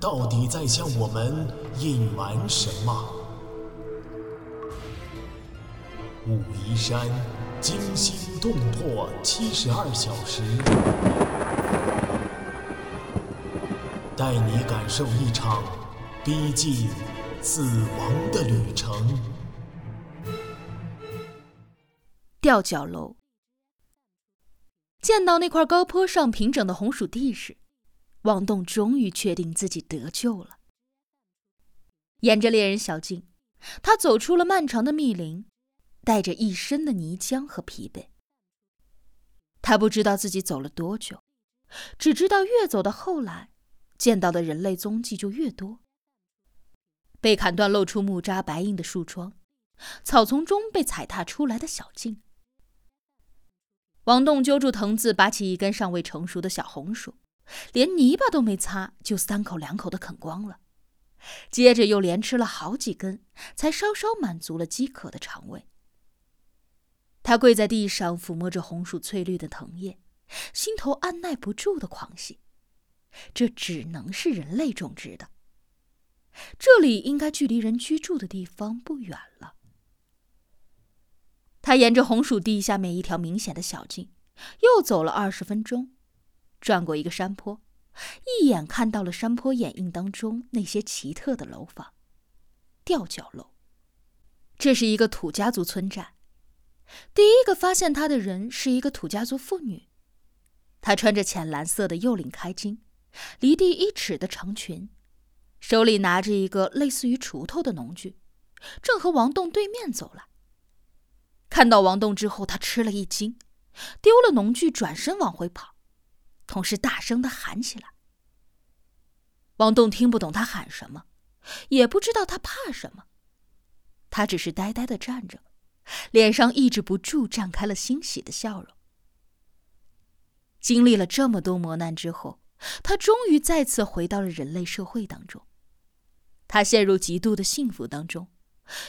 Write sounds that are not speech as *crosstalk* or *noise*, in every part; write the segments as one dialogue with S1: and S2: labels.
S1: 到底在向我们隐瞒什么？武夷山惊心动魄七十二小时，带你感受一场逼近死亡的旅程。
S2: 吊脚楼。见到那块高坡上平整的红薯地时，王栋终于确定自己得救了。沿着猎人小径，他走出了漫长的密林，带着一身的泥浆和疲惫。他不知道自己走了多久，只知道越走到后来，见到的人类踪迹就越多。被砍断露出木渣白印的树桩，草丛中被踩踏出来的小径。王栋揪住藤子，拔起一根尚未成熟的小红薯，连泥巴都没擦，就三口两口的啃光了。接着又连吃了好几根，才稍稍满足了饥渴的肠胃。他跪在地上，抚摸着红薯翠绿的藤叶，心头按耐不住的狂喜。这只能是人类种植的。这里应该距离人居住的地方不远了。他沿着红薯地下每一条明显的小径，又走了二十分钟，转过一个山坡，一眼看到了山坡掩映当中那些奇特的楼房——吊脚楼。这是一个土家族村寨。第一个发现他的人是一个土家族妇女，她穿着浅蓝色的幼领开襟，离地一尺的长裙，手里拿着一个类似于锄头的农具，正和王栋对面走来。看到王栋之后，他吃了一惊，丢了农具，转身往回跑，同时大声的喊起来。王栋听不懂他喊什么，也不知道他怕什么，他只是呆呆的站着。脸上抑制不住绽开了欣喜的笑容。经历了这么多磨难之后，他终于再次回到了人类社会当中。他陷入极度的幸福当中，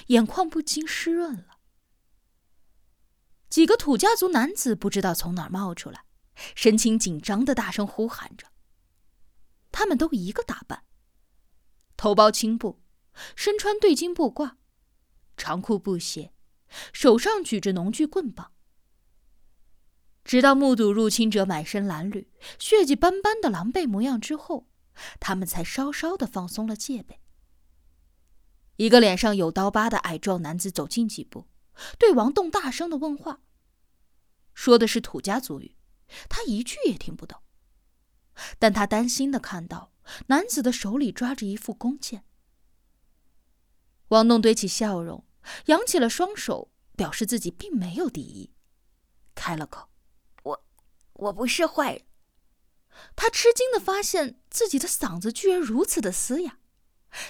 S2: 眼眶不禁湿润了。几个土家族男子不知道从哪儿冒出来，神情紧张的大声呼喊着。他们都一个打扮：头包青布，身穿对襟布褂，长裤布鞋。手上举着农具棍棒，直到目睹入侵者满身褴褛、血迹斑斑的狼狈模样之后，他们才稍稍的放松了戒备。一个脸上有刀疤的矮壮男子走近几步，对王栋大声的问话，说的是土家族语，他一句也听不懂。但他担心的看到男子的手里抓着一副弓箭。王栋堆起笑容。扬起了双手，表示自己并没有敌意，开了口：“我，我不是坏人。”他吃惊的发现自己的嗓子居然如此的嘶哑，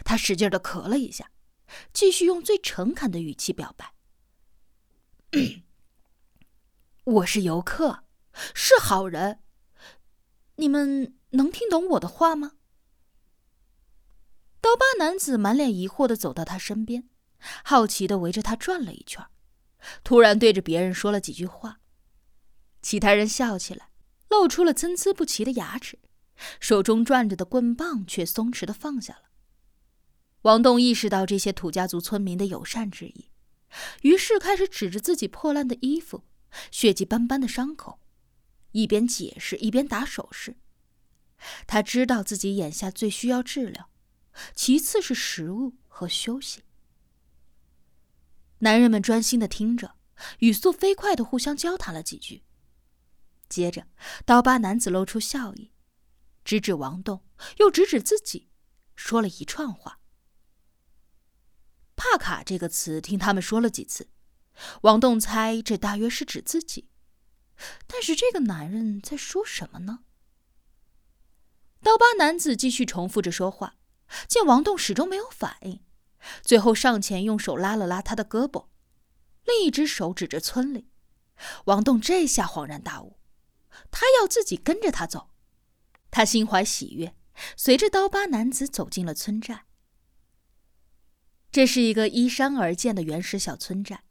S2: 他使劲的咳了一下，继续用最诚恳的语气表白：“ *coughs* 我是游客，是好人，你们能听懂我的话吗？”刀疤男子满脸疑惑的走到他身边。好奇的围着他转了一圈，突然对着别人说了几句话。其他人笑起来，露出了参差不齐的牙齿，手中转着的棍棒却松弛的放下了。王栋意识到这些土家族村民的友善之意，于是开始指着自己破烂的衣服、血迹斑斑的伤口，一边解释一边打手势。他知道自己眼下最需要治疗，其次是食物和休息。男人们专心的听着，语速飞快的互相交谈了几句。接着，刀疤男子露出笑意，指指王栋，又指指自己，说了一串话。帕卡这个词，听他们说了几次，王栋猜这大约是指自己。但是这个男人在说什么呢？刀疤男子继续重复着说话，见王栋始终没有反应，最后上前用手拉了拉他的胳膊，另一只手指着村里。王栋这下恍然大悟，他要自己跟着他走。他心怀喜悦，随着刀疤男子走进了村寨。这是一个依山而建的原始小村寨，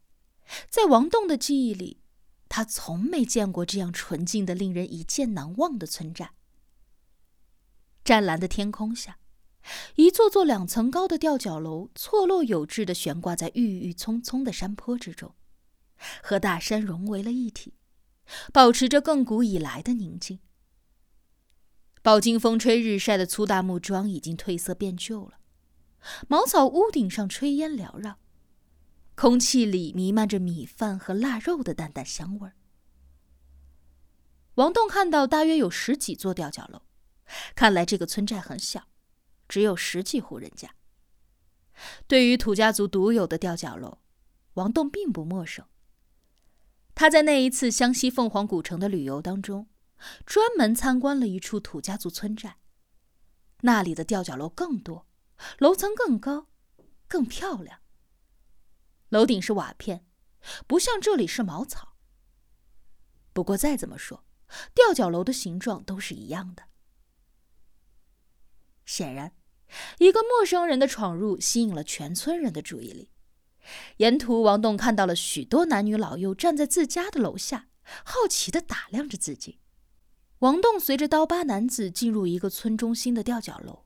S2: 在王栋的记忆里，他从没见过这样纯净的、令人一见难忘的村寨。湛蓝的天空下，一座座两层高的吊脚楼错落有致的悬挂在郁郁葱葱的山坡之中，和大山融为了一体，保持着亘古以来的宁静。饱经风吹日晒的粗大木桩已经褪色变旧了。茅草屋顶上炊烟缭绕，空气里弥漫着米饭和腊肉的淡淡香味儿。王栋看到大约有十几座吊脚楼，看来这个村寨很小，只有十几户人家。对于土家族独有的吊脚楼，王栋并不陌生。他在那一次湘西凤凰古城的旅游当中，专门参观了一处土家族村寨，那里的吊脚楼更多。楼层更高，更漂亮。楼顶是瓦片，不像这里是茅草。不过再怎么说，吊脚楼的形状都是一样的。显然，一个陌生人的闯入吸引了全村人的注意力。沿途，王栋看到了许多男女老幼站在自家的楼下，好奇的打量着自己。王栋随着刀疤男子进入一个村中心的吊脚楼。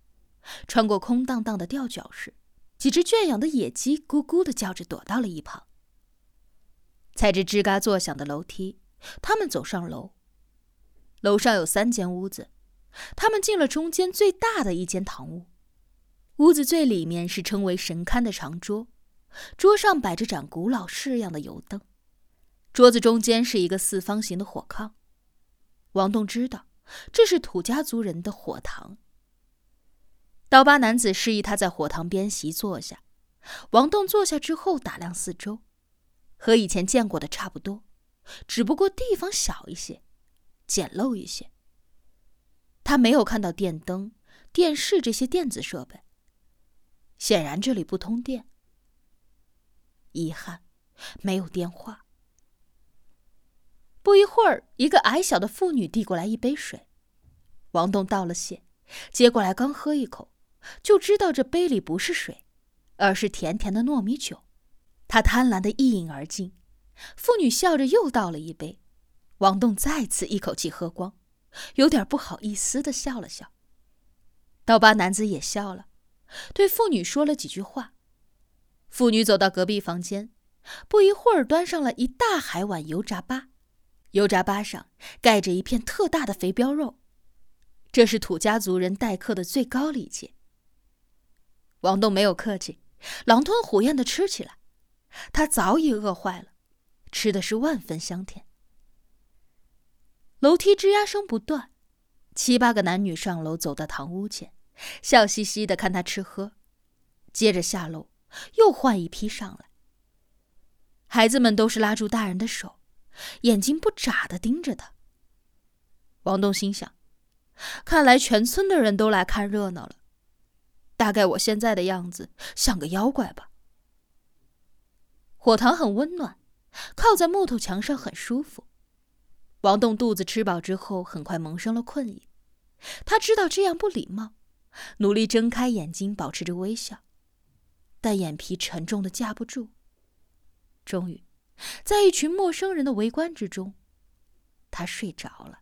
S2: 穿过空荡荡的吊脚室，几只圈养的野鸡咕咕的叫着，躲到了一旁。踩着吱嘎作响的楼梯，他们走上楼。楼上有三间屋子，他们进了中间最大的一间堂屋。屋子最里面是称为神龛的长桌，桌上摆着盏古老式样的油灯，桌子中间是一个四方形的火炕。王栋知道，这是土家族人的火堂。刀疤男子示意他在火塘边席坐下，王栋坐下之后打量四周，和以前见过的差不多，只不过地方小一些，简陋一些。他没有看到电灯、电视这些电子设备，显然这里不通电。遗憾，没有电话。不一会儿，一个矮小的妇女递过来一杯水，王栋道了谢，接过来刚喝一口。就知道这杯里不是水，而是甜甜的糯米酒。他贪婪的一饮而尽。妇女笑着又倒了一杯，王栋再次一口气喝光，有点不好意思的笑了笑。刀疤男子也笑了，对妇女说了几句话。妇女走到隔壁房间，不一会儿端上了一大海碗油炸粑，油炸粑上盖着一片特大的肥膘肉，这是土家族人待客的最高礼节。王栋没有客气，狼吞虎咽的吃起来。他早已饿坏了，吃的是万分香甜。楼梯吱呀声不断，七八个男女上楼，走到堂屋前，笑嘻嘻的看他吃喝，接着下楼，又换一批上来。孩子们都是拉住大人的手，眼睛不眨的盯着他。王栋心想，看来全村的人都来看热闹了。大概我现在的样子像个妖怪吧。火塘很温暖，靠在木头墙上很舒服。王栋肚子吃饱之后，很快萌生了困意。他知道这样不礼貌，努力睁开眼睛，保持着微笑，但眼皮沉重的架不住。终于，在一群陌生人的围观之中，他睡着了。